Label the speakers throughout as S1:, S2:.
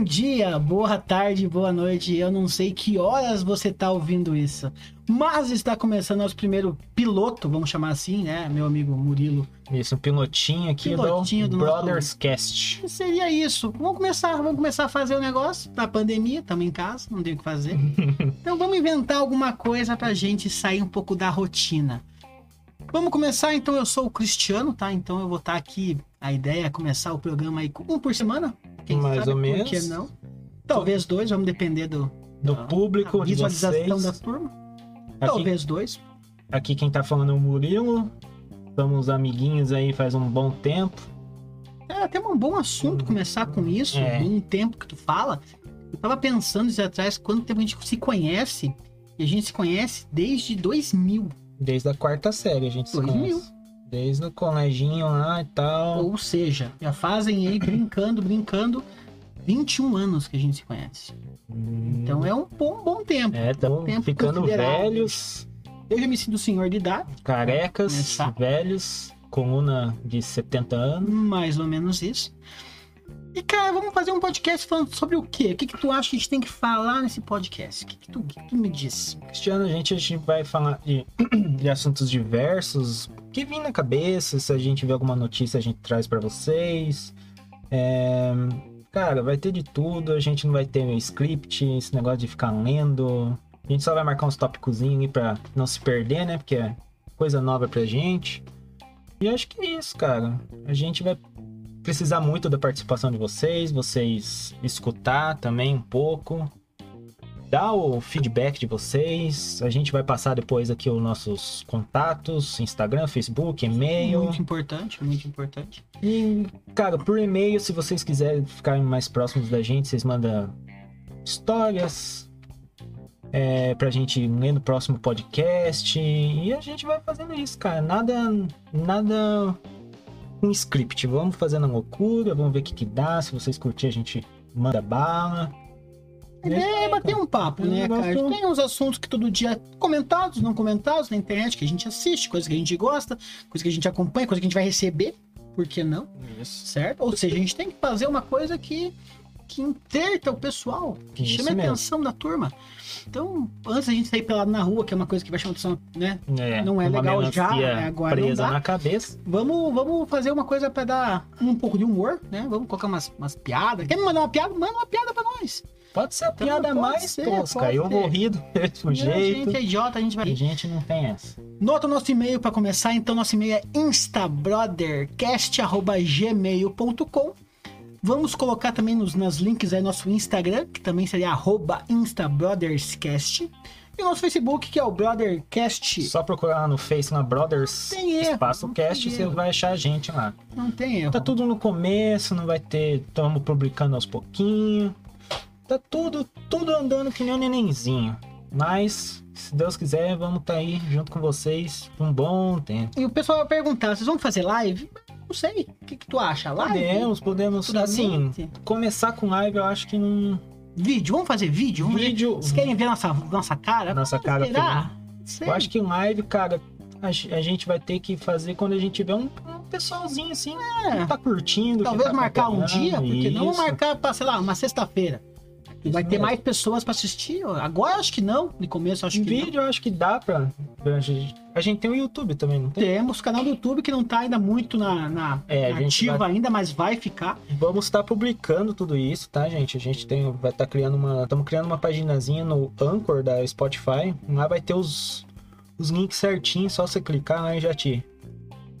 S1: Bom dia, boa tarde, boa noite. Eu não sei que horas você tá ouvindo isso, mas está começando nosso primeiro piloto, vamos chamar assim, né, meu amigo Murilo?
S2: Isso, um pilotinho aqui
S1: Pilotinho do
S2: do,
S1: nosso-
S2: Brothers Cast.
S1: Seria isso. Vamos começar, vamos começar a fazer o negócio da pandemia, estamos em casa, não tem o que fazer. então vamos inventar alguma coisa pra gente sair um pouco da rotina. Vamos começar, então eu sou o Cristiano, tá? Então eu vou estar aqui. A ideia é começar o programa aí um por semana. Quem
S2: Mais ou
S1: Por
S2: menos.
S1: que não? Talvez dois, vamos depender do,
S2: Do
S1: da-
S2: público,
S1: da
S2: de
S1: visualização
S2: vocês.
S1: da turma.
S2: Aqui,
S1: Talvez dois.
S2: aqui quem tá falando é o Murilo. Somos amiguinhos aí faz um bom tempo.
S1: É até um bom assunto começar com isso,
S2: É.
S1: um tempo que tu fala. Eu tava pensando isso atrás, quanto tempo a gente se conhece, e a gente se conhece desde 2000.
S2: Desde a quarta série a gente se
S1: 2000.
S2: Desde o coleginho lá e tal.
S1: Ou seja, já fazem aí, brincando, brincando, 21 anos que a gente se conhece. Então é um bom, bom tempo.
S2: É, estamos
S1: tempo
S2: ficando velhos,
S1: Eu já me sinto senhor de idade,
S2: carecas, velhos, coluna de 70 anos.
S1: mais ou menos isso. E, cara, vamos fazer um podcast falando sobre o quê? O que, que tu acha que a gente tem que falar nesse podcast? O que, que, tu, o que tu me diz?
S2: Cristiano, a gente, a gente vai falar de, de assuntos diversos que vêm na cabeça. Se a gente vê alguma notícia, a gente traz pra vocês. É, cara, vai ter de tudo. A gente não vai ter script, esse negócio de ficar lendo. A gente só vai marcar uns tópicozinhos aí pra não se perder, né? Porque é coisa nova pra gente. E acho que é isso, cara. A gente vai precisar muito da participação de vocês, vocês escutar também um pouco dar o feedback de vocês. A gente vai passar depois aqui os nossos contatos, Instagram, Facebook, e-mail.
S1: Muito importante, muito importante.
S2: E, cara, por e-mail, se vocês quiserem ficarem mais próximos da gente, vocês mandam histórias é, pra gente ler no próximo podcast. E a gente vai fazendo isso, cara. Nada. Nada. Um script. Vamos fazendo a loucura, vamos ver o que, que dá. Se vocês curtirem, a gente manda bala.
S1: A ideia é bater um papo,
S2: É
S1: né, cara? Tem uns assuntos que todo dia comentados, não comentados na internet, que a gente assiste, coisa que a gente gosta, coisa que a gente acompanha, coisa que a gente vai receber, por que não?
S2: Isso.
S1: Certo? Ou seja, a gente tem que fazer uma coisa que, que interta o pessoal, que
S2: Isso
S1: chame a atenção da turma. Então, antes da gente sair pelado na rua, que é uma coisa que vai chamar atenção, né?
S2: É,
S1: Não é legal já, né? Agora
S2: presa na cabeça.
S1: Vamos, vamos fazer uma coisa pra dar um pouco de humor, né? Vamos colocar umas, umas piadas. Quer me mandar uma piada? Manda uma piada pra nós.
S2: Pode ser a piada mais
S1: ser,
S2: tosca. Eu vou rir do mesmo
S1: A
S2: jeito.
S1: gente é idiota, a gente vai
S2: A gente não tem essa.
S1: Nota o nosso e-mail para começar, então nosso e-mail é instabrodercast@gmail.com. Vamos colocar também nos, nas links aí nosso Instagram, que também seria instabrotherscast. E o nosso Facebook, que é o Brothercast.
S2: Só procurar lá no Face na Brothers
S1: Tem erro,
S2: Espaço Cast você vai achar a gente lá.
S1: Não tem erro.
S2: Tá tudo no começo, não vai ter. Estamos publicando aos pouquinhos. Tá tudo, tudo andando que nem um nenenzinho. Mas, se Deus quiser, vamos estar aí junto com vocês por um bom tempo.
S1: E o pessoal vai perguntar, vocês vão fazer live? Não sei. O que, que tu acha? Live?
S2: Podemos, podemos. Assim, começar com live eu acho que não.
S1: Vídeo, vamos fazer vídeo? Vamos fazer-
S2: Vídeo.
S1: Vocês querem ver nossa, nossa cara?
S2: Nossa cara
S1: Será? Sei.
S2: Eu acho que live, cara, a, ge- a gente vai ter que fazer quando a gente tiver um, um pessoalzinho assim,
S1: É.
S2: que tá curtindo.
S1: Talvez
S2: tá
S1: marcar um dia, porque não
S2: isso.
S1: marcar para, sei lá, uma sexta-feira.
S2: Isso
S1: vai ter
S2: mesmo.
S1: mais pessoas para assistir. Agora acho que não, no começo acho
S2: Em
S1: que não.
S2: vídeo eu acho que dá pra. A gente, a gente tem o YouTube também, não tem?
S1: Temos canal do YouTube que não tá ainda muito na, na
S2: É,
S1: ativa
S2: vai-
S1: ainda, mas vai ficar.
S2: Vamos estar publicando tudo isso, tá, gente? A gente tem, vai estar criando uma. Estamos criando uma paginazinha no Anchor da Spotify. Lá vai ter os, os links certinhos, só você clicar lá e já te,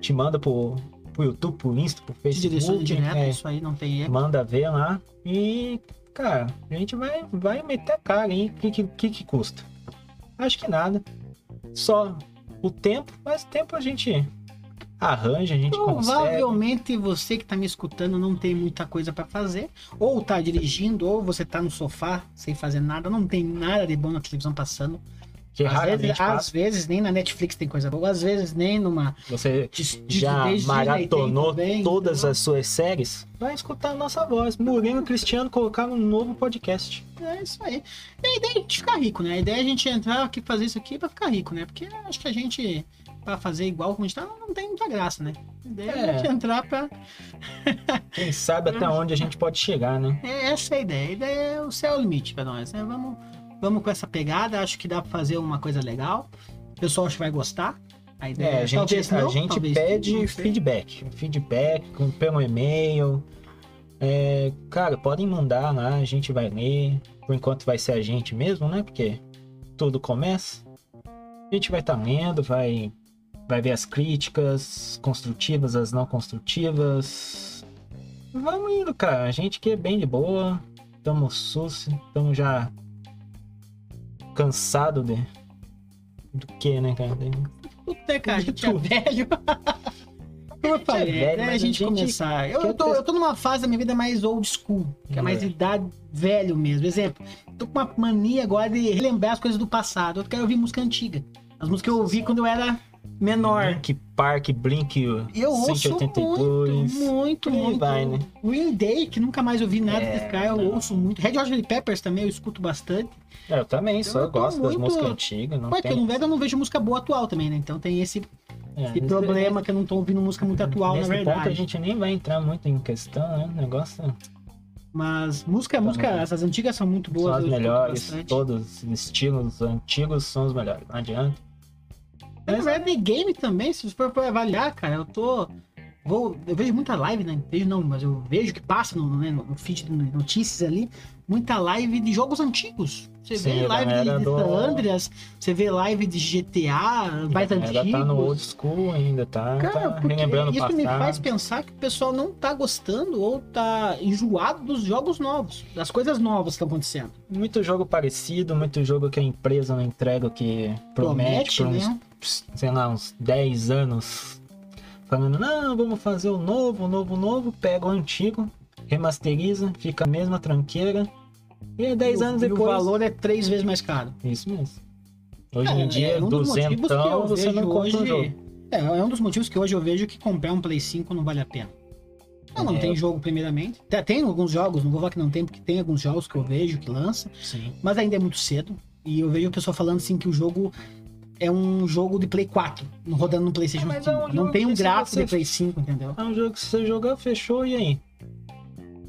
S2: te manda pro, pro YouTube, pro Insta, pro Facebook.
S1: direta,
S2: é,
S1: isso aí não tem erro.
S2: manda ver lá. E, cara, a gente vai, vai meter a cara aí. O que, que que custa? Acho que nada. Só o tempo, mas tempo a gente arranja, a gente consegue.
S1: Provavelmente você que tá me escutando não tem muita coisa para fazer, ou tá dirigindo, ou você tá no sofá sem fazer nada, não tem nada de bom na televisão passando.
S2: Que
S1: às, vezes, às vezes nem na Netflix tem coisa boa, às vezes nem numa
S2: Você
S1: de- de-
S2: já maratonou
S1: 80 também,
S2: todas
S1: entendeu?
S2: as suas séries, vai escutar a nossa voz. Murilo e Cristiano colocaram um novo podcast.
S1: É isso aí. E a ideia é a gente ficar rico, né? A ideia é a gente entrar aqui fazer isso aqui pra ficar rico, né? Porque acho que a gente pra fazer igual como a gente tá, não, não tem muita graça, né? A ideia é,
S2: É.
S1: a gente entrar pra.
S2: Quem sabe até onde a gente pode chegar, né?
S1: É, essa é a ideia. A ideia é o céu é o limite pra nós, né? Vamos, vamos com essa pegada. Acho que dá pra fazer uma coisa legal. O pessoal acho que vai gostar. A ideia
S2: É, a gente,
S1: talvez
S2: a
S1: não,
S2: gente
S1: talvez
S2: pede
S1: não
S2: feedback. Feedback pelo e-mail. É, cara, podem mandar lá, a gente vai ler. Por enquanto vai ser a gente mesmo, né? Porque tudo começa. A gente vai estar lendo, vai, vai ver as críticas construtivas, as não construtivas. Vamos indo, cara. A gente que é bem de boa. Tamo sus, tamo já cansado de. Do que, né, cara?
S1: Puta, cara, a gente é velho. Como eu falei,
S2: é velho,
S1: a gente começar. Eu, eu tô, eu tô numa fase da minha vida mais old school, que é mais
S2: É.
S1: idade velho mesmo. Exemplo, tô com uma mania agora de relembrar as coisas do passado. Eu quero ouvir música antiga. As músicas que eu ouvi quando eu era menor.
S2: Blink Park, Blink
S1: E eu ouço
S2: 182.
S1: muito, muito,
S2: aí
S1: muito.
S2: vai, né?
S1: Green Day, que nunca mais ouvi nada
S2: É,
S1: desse cara, eu
S2: não.
S1: ouço muito. Red Hot Chili Peppers também eu escuto bastante.
S2: É, eu também, só
S1: Eu
S2: gosto das
S1: muito-
S2: músicas antigas. Não
S1: Porque
S2: tem...
S1: eu não vejo, eu não vejo música boa atual também, né? Então tem esse,
S2: é,
S1: esse
S2: nesse-
S1: problema que eu não tô ouvindo música muito atual,
S2: Nesse
S1: na
S2: ponto a
S1: verdade.
S2: gente nem vai entrar muito em questão, né? O negócio
S1: Mas música, música,
S2: Tá,
S1: essas antigas são muito boas.
S2: são as melhores, todos os estilos antigos são os melhores. Não adianta.
S1: Na verdade, game também, se você for pra avaliar, cara, eu tô. Vou, eu vejo muita live, né? Vejo não, mas eu vejo que passa no, né, no feed de notícias ali, muita live de jogos antigos. Você
S2: Sim,
S1: vê live de, de
S2: do-
S1: Andreas, você vê live de GTA, mais antigos.
S2: tá no old school ainda, tá?
S1: Cara,
S2: tá relembrando o
S1: isso
S2: passado.
S1: me faz pensar que o pessoal não tá gostando ou tá enjoado dos jogos novos, das coisas novas que estão acontecendo.
S2: Muito jogo parecido, muito jogo que a empresa não entrega o que promete,
S1: Promete,
S2: por uns,
S1: né?
S2: Sei lá, uns 10 anos. Falando, não, vamos fazer o novo, o novo, o novo. Pega o antigo, remasteriza, fica a mesma tranqueira. E é 10
S1: E o-
S2: anos
S1: e
S2: depois.
S1: o valor é três vezes mais caro.
S2: Isso mesmo. Hoje
S1: É,
S2: em dia,
S1: é um dos motivos que eu
S2: duzentão, você não compra um
S1: hoje-
S2: jogo.
S1: É, é um dos motivos que hoje eu vejo que comprar um Play 5 não vale a pena. Não, não
S2: É.
S1: tem jogo primeiramente. Tem, tem alguns jogos, não vou falar que não tem, porque tem alguns jogos que eu vejo que lança,
S2: Sim.
S1: mas ainda é muito cedo. E eu vejo o pessoal falando assim que o jogo é um jogo de Play 4, rodando no PlayStation
S2: Mas
S1: 5.
S2: é um
S1: não tem um gráfico
S2: você-
S1: de Play 5, entendeu?
S2: É um jogo que você jogar, fechou, e aí?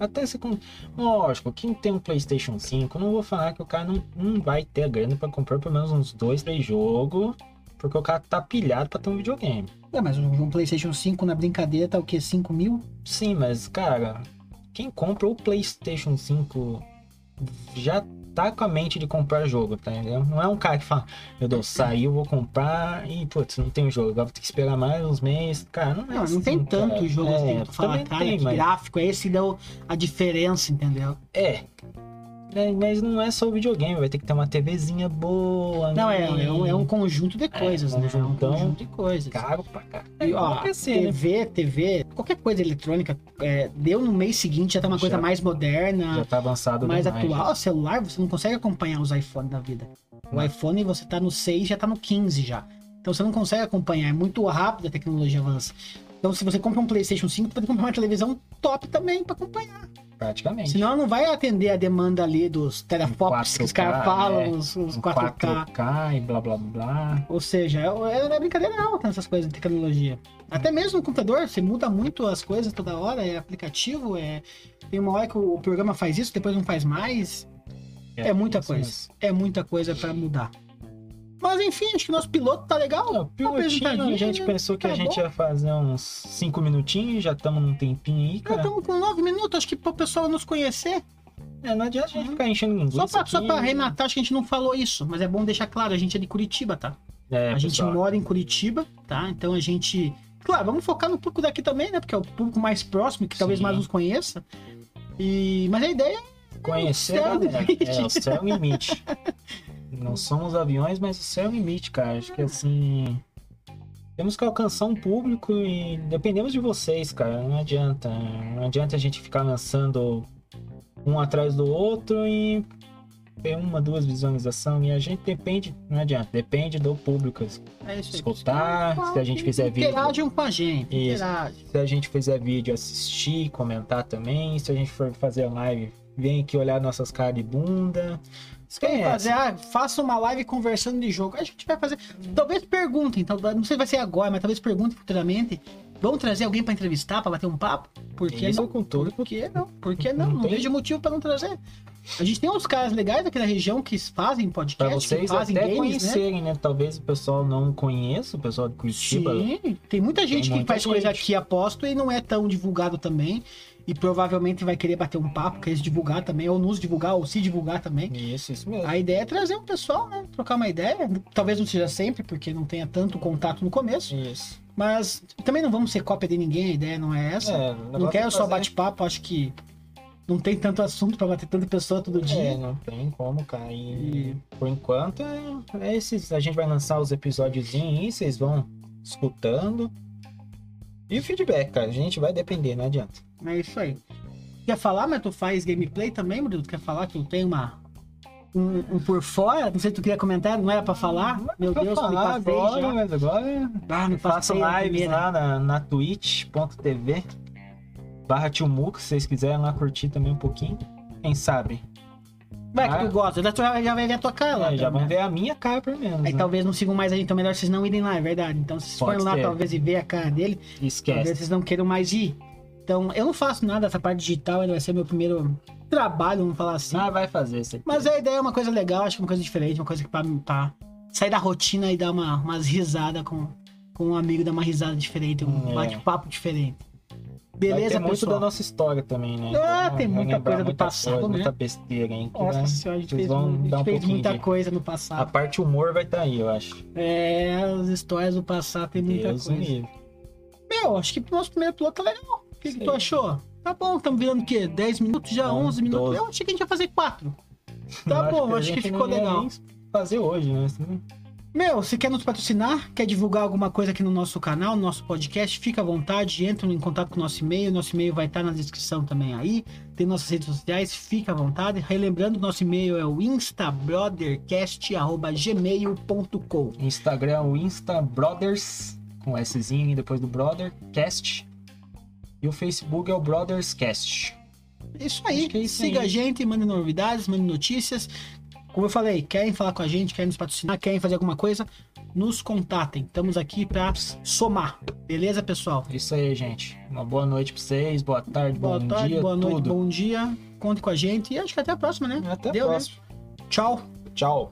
S2: Até se com. Lógico, quem tem um PlayStation 5, não vou falar que o cara não, não vai ter a grana pra comprar pelo menos uns dois, três jogos, porque o cara tá pilhado pra ter um videogame.
S1: É, mas um, um PlayStation 5 na brincadeira tá o quê? 5 mil?
S2: Sim, mas, cara, quem compra o PlayStation 5 já tá com a mente de comprar jogo, tá entendendo? Não é um cara que fala, meu Deus, saiu, vou comprar e, putz, não tem jogo, agora vou ter que esperar mais uns meses. Cara, não é
S1: Não, não
S2: assim,
S1: tem tanto
S2: cara.
S1: jogo
S2: é,
S1: assim tu
S2: também
S1: cara,
S2: tem, mas...
S1: gráfico é esse que deu a diferença, entendeu?
S2: É. É, Mas não é só o videogame, vai ter que ter uma TVzinha boa.
S1: Não,
S2: né?
S1: é, é, um, é um conjunto de coisas, né? É um
S2: conjuntão.
S1: conjunto de coisas.
S2: caro pra cá.
S1: E, ó,
S2: PC, né?
S1: TV, TV, qualquer coisa eletrônica, é, deu no mês seguinte, já tá uma coisa
S2: Já-
S1: mais
S2: Já
S1: moderna,
S2: tá avançado
S1: mais
S2: demais,
S1: atual. celular, você não consegue acompanhar os iPhones da vida. O
S2: Não.
S1: iPhone, você tá no 6, já tá no 15 já. Então você não consegue acompanhar, é muito rápido a tecnologia avança. Então se você compra um PlayStation 5, você pode comprar uma televisão top também pra acompanhar.
S2: Praticamente.
S1: Senão não vai atender a demanda ali dos teraflops que os
S2: 4K,
S1: caras falam,
S2: é.
S1: os, os
S2: Um
S1: 4K.
S2: 4K e blá blá blá.
S1: Ou seja, é, é brincadeira alta nessas coisas de tecnologia. Até mesmo no computador, você muda muito as coisas toda hora, é aplicativo, é. Tem uma hora que o programa faz isso, depois não faz mais. É, muita
S2: isso
S1: coisa.
S2: mesmo.
S1: É muita coisa pra mudar. Mas enfim, acho que o nosso piloto tá legal.
S2: Ó, pilotinho, a gente
S1: né?
S2: pensou que
S1: Tá
S2: a gente
S1: bom.
S2: ia fazer uns 5 minutinhos, já estamos num tempinho aí,
S1: Já
S2: cara.
S1: estamos com nove minutos, acho que pro pessoal nos conhecer.
S2: É, não adianta a gente ficar enchendo linguiça
S1: Só pra, só pra arrematar, acho que a gente não falou isso, mas é bom deixar claro, a gente é de Curitiba, tá?
S2: É,
S1: a gente
S2: pessoal.
S1: mora em Curitiba, tá? Então a gente. Claro, vamos focar no público daqui também, né? Porque é o público mais próximo, que talvez
S2: Sim.
S1: mais nos conheça. E... Mas a ideia é
S2: Conhecer
S1: o céu
S2: galera. É, o céu é o limite. Não somos aviões, mas o céu é o limite, cara. Acho que assim. Temos que alcançar um público e dependemos de vocês, cara. Não adianta. Não adianta a gente ficar lançando um atrás do outro e ter uma, duas visualizações. E a gente depende, não adianta, depende do público.
S1: É isso aí.
S2: Escutar, se a gente fizer vídeo.
S1: Interajam com a gente.
S2: Isso.
S1: Interagem.
S2: Se a gente fizer vídeo, assistir, comentar também. Se a gente for fazer live, vem aqui olhar nossas caras de bunda. Quem é
S1: fazer, ah, faça uma live conversando de jogo. A gente vai fazer. Talvez perguntem, então, não sei se vai ser agora, mas talvez perguntem futuramente. Vamos trazer alguém pra entrevistar, pra bater um papo? Por que
S2: Isso
S1: não?
S2: com tudo.
S1: Por que não? Por que não?
S2: Não
S1: Não,
S2: tem-
S1: vejo motivo pra não trazer. A gente tem uns caras legais aqui na região que fazem
S2: Pra
S1: podcast, que
S2: vocês
S1: fazem
S2: até
S1: games, né?
S2: conhecerem, né? Talvez o pessoal não conheça, o pessoal de Curitiba.
S1: Sim, tem muita gente que
S2: muita
S1: faz coisa
S2: gente.
S1: aqui, aposto, e não é tão divulgado também. E provavelmente vai querer bater um papo, querer se divulgar também, ou nos divulgar, ou se divulgar também.
S2: Isso, isso mesmo.
S1: A ideia é trazer um pessoal, né? Trocar uma ideia. Talvez não seja sempre, porque não tenha tanto contato no começo.
S2: Isso.
S1: Mas também não vamos ser cópia de ninguém, a ideia não é essa.
S2: É,
S1: não quero
S2: é
S1: só bate-papo, acho que não tem tanto assunto pra bater tanta pessoa todo
S2: É,
S1: dia.
S2: não tem como, cara. E,
S1: E-
S2: por enquanto, é, é esses. A gente vai lançar os episódios aí, vocês vão escutando. E o feedback, cara, a gente vai depender, não adianta.
S1: É isso aí. Quer falar, mas tu faz gameplay também? Tu quer falar que eu tenho uma. Um, um por fora? Não sei se tu queria comentar, não era pra falar? Meu
S2: Pra
S1: Deus, me
S2: falar
S1: passei
S2: agora,
S1: já.
S2: mas agora
S1: Ah, me
S2: faço lives lá na, na twitch.tv barra Tilmuco, se vocês quiserem lá curtir também um pouquinho. Quem sabe?
S1: Vai que tu gosta, já, tu já vai ver a tua cara lá.
S2: É, já
S1: também.
S2: vão ver a minha cara pelo menos.
S1: Aí
S2: né?
S1: talvez não sigam mais a gente, então melhor vocês não irem lá, é verdade. Então se vocês
S2: Pode
S1: forem lá
S2: ser.
S1: talvez e ver a cara dele, talvez
S2: Esquece.
S1: vocês não queiram mais ir. Então eu não faço nada dessa parte digital, ainda vai ser meu primeiro trabalho, vamos falar assim.
S2: Ah, vai fazer isso aqui.
S1: Mas a ideia é uma coisa legal, acho que é uma coisa diferente, uma coisa que pra, pra sair da rotina e dar uma, umas risadas com, com um amigo, dar uma risada diferente, um
S2: É.
S1: bate-papo diferente. Beleza,
S2: muito
S1: pessoal?
S2: da nossa história também, né?
S1: Ah,
S2: Então,
S1: tem muita coisa do passado,
S2: coisa,
S1: né?
S2: Muita besteira, hein? que
S1: Nossa
S2: vai-
S1: senhora, a gente fez, mu- a gente
S2: um
S1: fez muita
S2: de-
S1: coisa no
S2: A
S1: passado.
S2: parte humor vai estar aí, eu acho.
S1: É, as histórias do passado tem muita
S2: Deus
S1: coisa.
S2: livre.
S1: Meu, acho que o nosso primeiro piloto tá legal. O que, que tu achou? Tá bom, estamos virando o quê? 10 minutos já?
S2: Não,
S1: 11 minutos?
S2: 12.
S1: Eu achei que a gente ia fazer 4.
S2: Eu
S1: Tá bom,
S2: a
S1: acho que
S2: gente
S1: ficou
S2: não ia
S1: legal.
S2: Fazer hoje, né?
S1: Meu, se quer nos patrocinar, quer divulgar alguma coisa aqui no nosso canal, no nosso podcast, fica à vontade, entra em contato com o nosso e-mail, nosso e-mail vai estar na descrição também aí, tem nossas redes sociais, fica à vontade. Relembrando, nosso e-mail é o instabrodercast.gmail.com
S2: Instagram, o Insta Brothers, com Szinho e depois do Brother, Cast. E o Facebook é o Brothers Cast.
S1: Isso aí,
S2: é isso
S1: siga
S2: aí.
S1: a gente, mande novidades, mande notícias. Como eu falei, querem falar com a gente, querem nos patrocinar, querem fazer alguma coisa, nos contatem. Estamos aqui para somar. Beleza, pessoal?
S2: Isso aí, gente. Uma boa noite pra vocês, boa tarde,
S1: Boa
S2: bom
S1: tarde,
S2: dia,
S1: boa noite,
S2: tudo.
S1: bom dia. Conte com a gente e acho que até a próxima, né?
S2: Até a
S1: Deu, né?
S2: próxima.
S1: Tchau.
S2: Tchau.